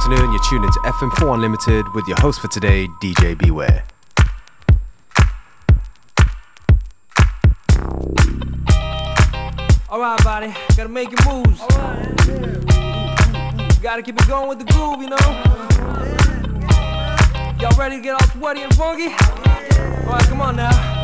afternoon. You're tuned into FM4 Unlimited with your host for today, DJ Beware. Alright, body, gotta make your moves. Gotta keep it going with the groove, you know. Y'all ready to get all sweaty and funky? Alright, come on now.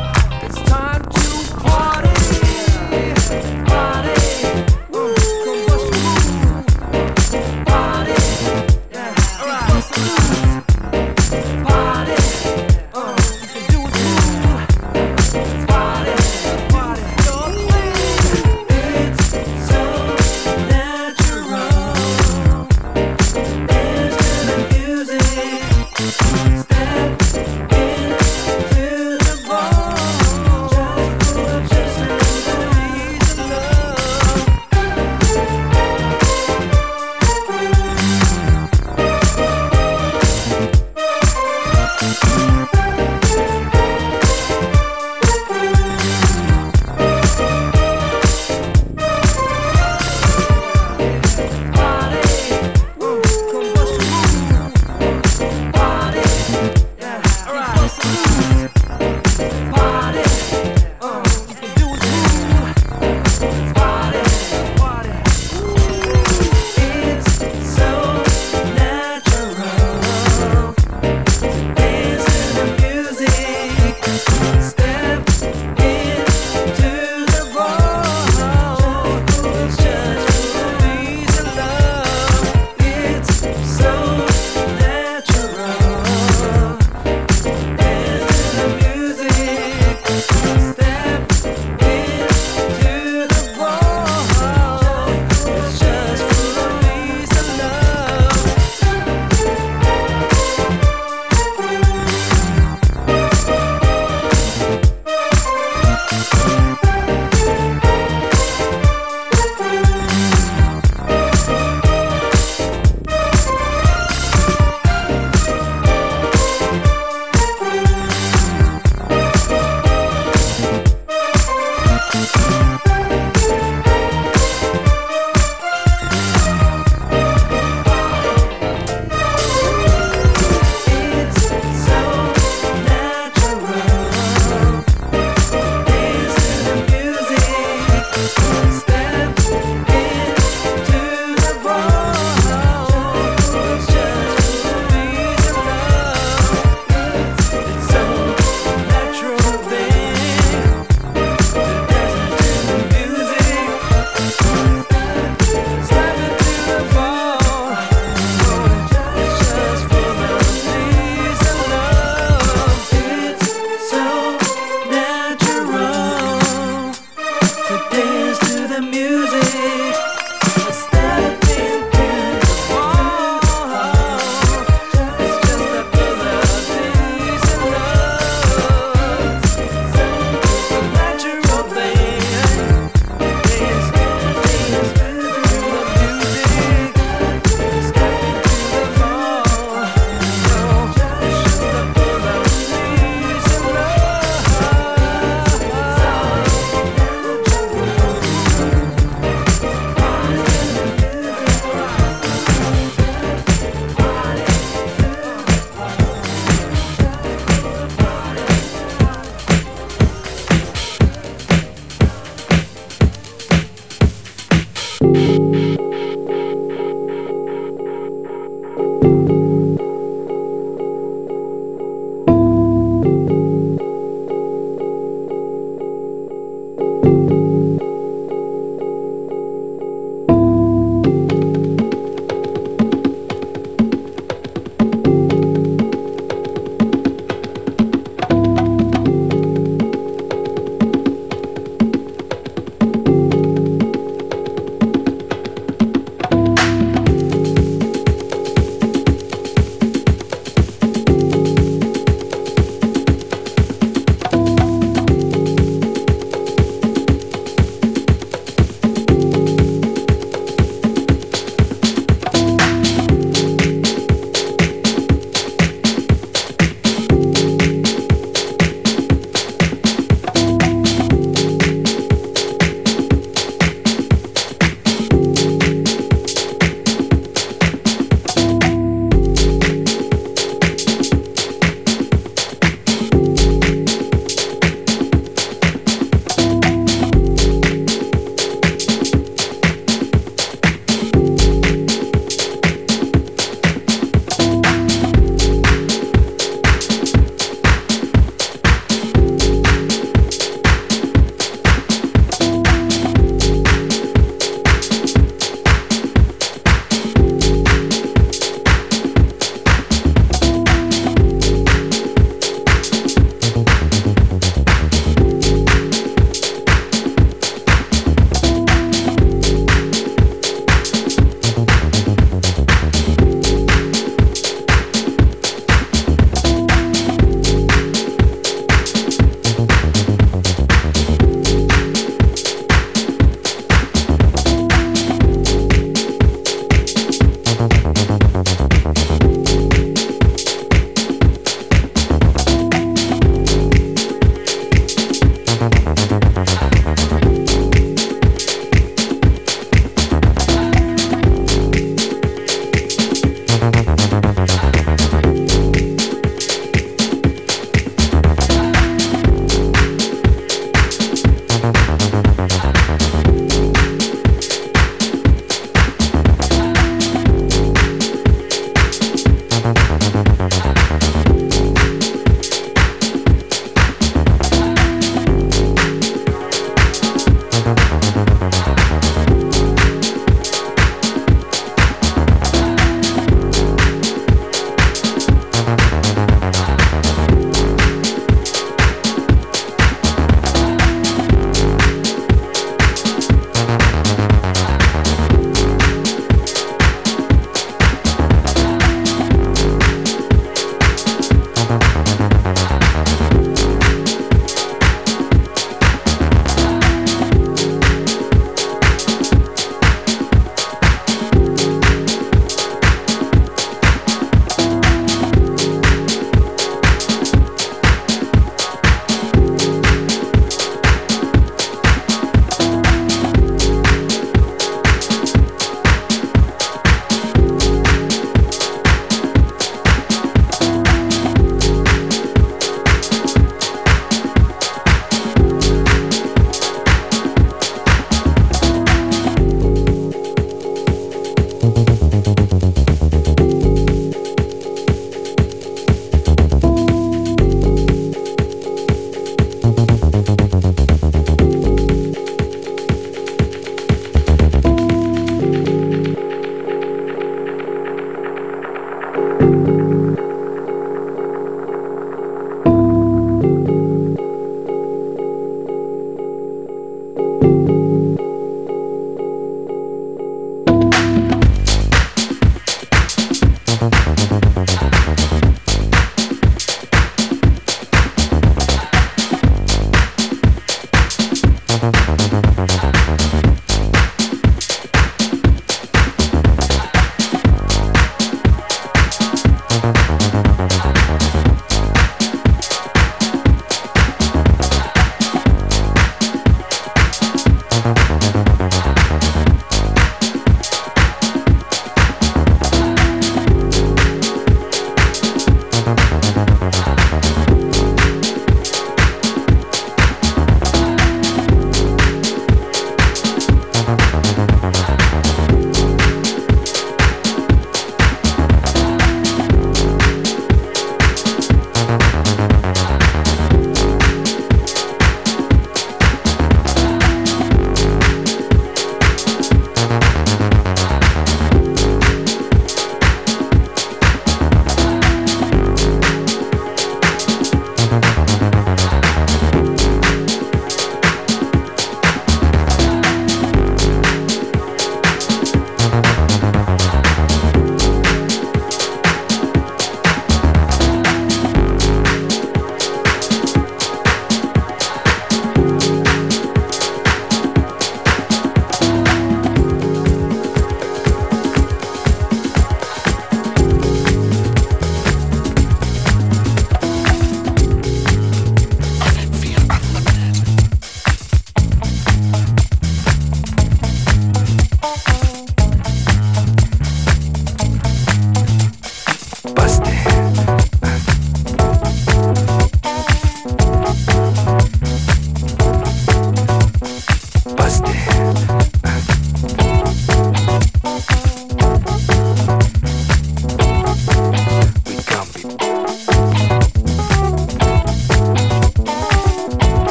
busted.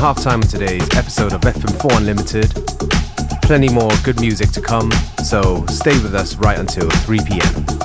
Half time of today's episode of FM4 Unlimited. Plenty more good music to come, so stay with us right until 3 p.m.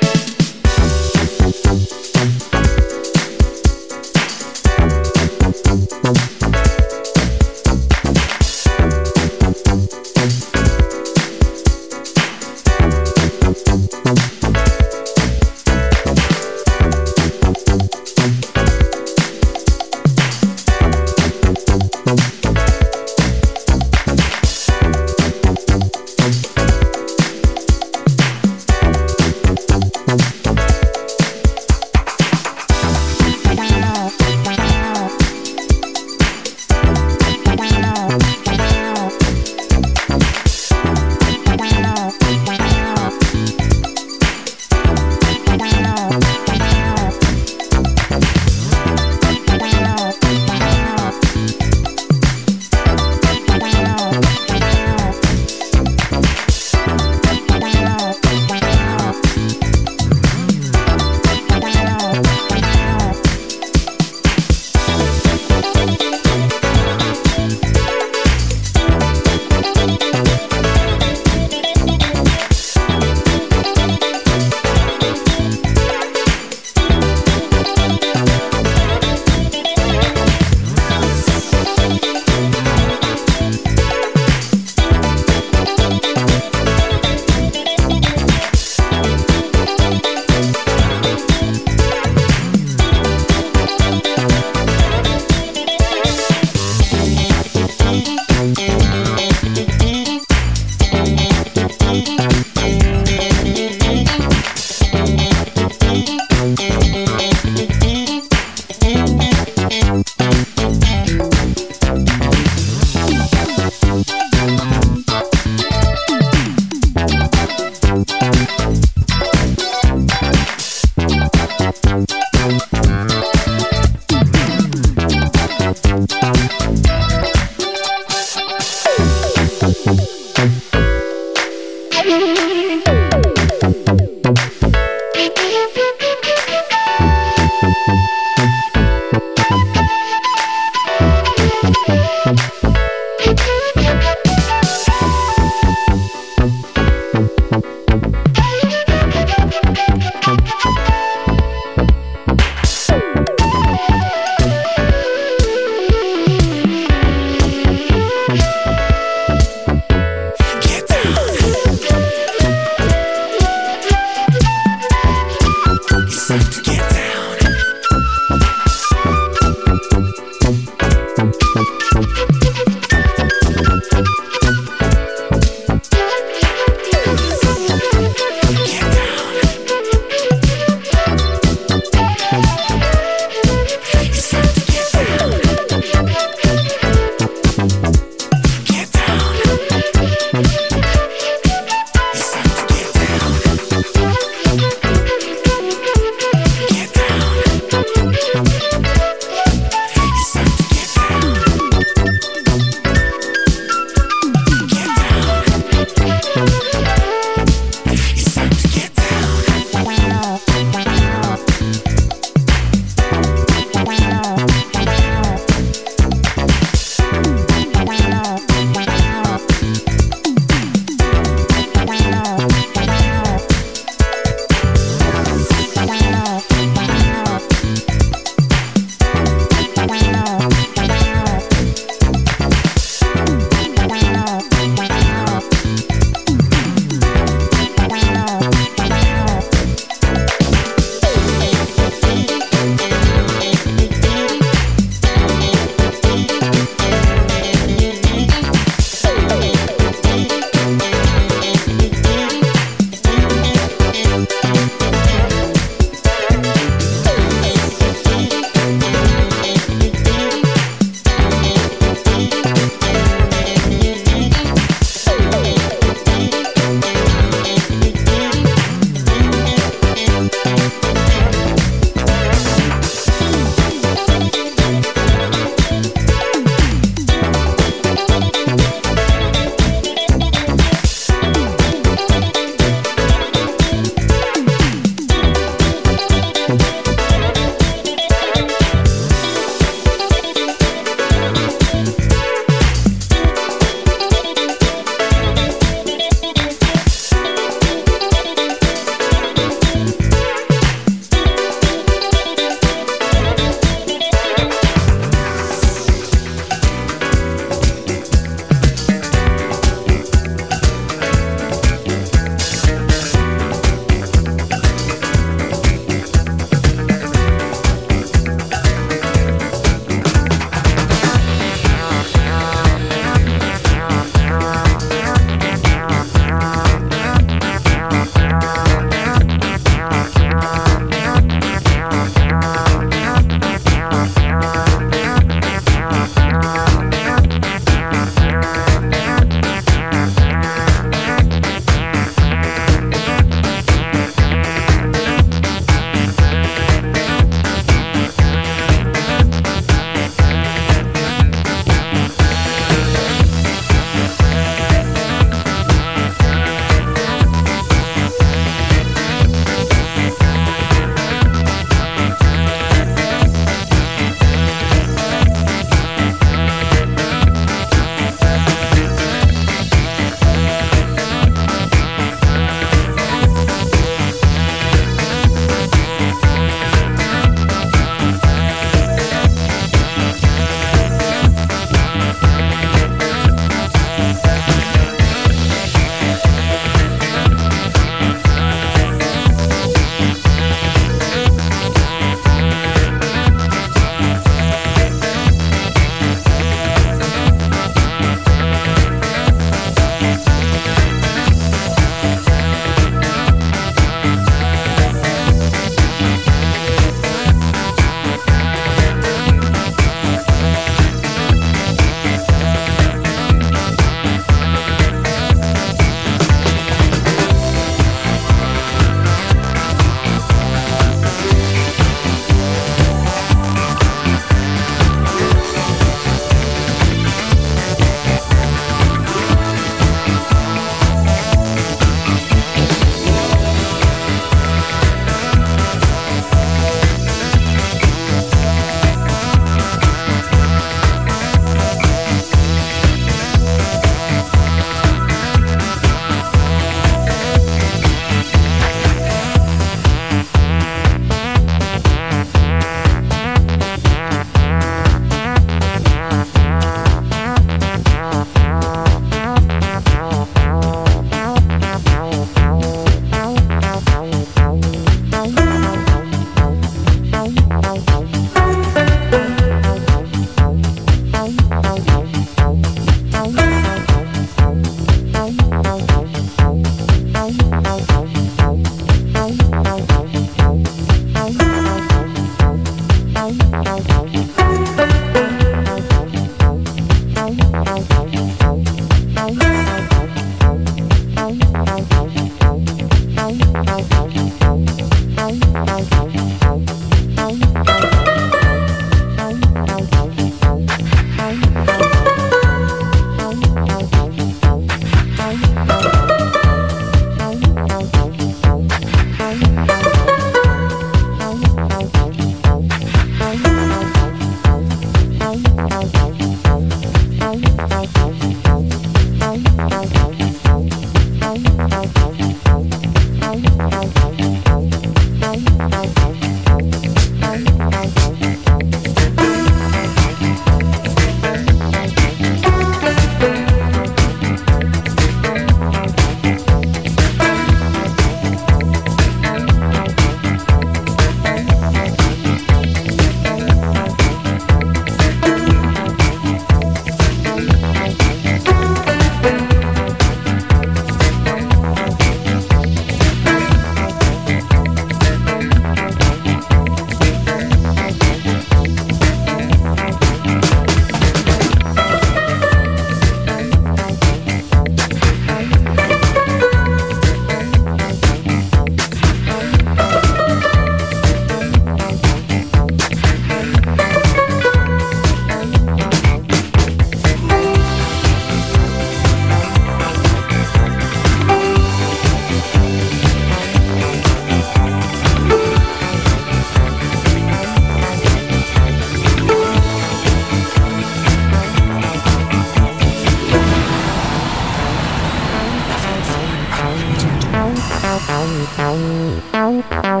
Thank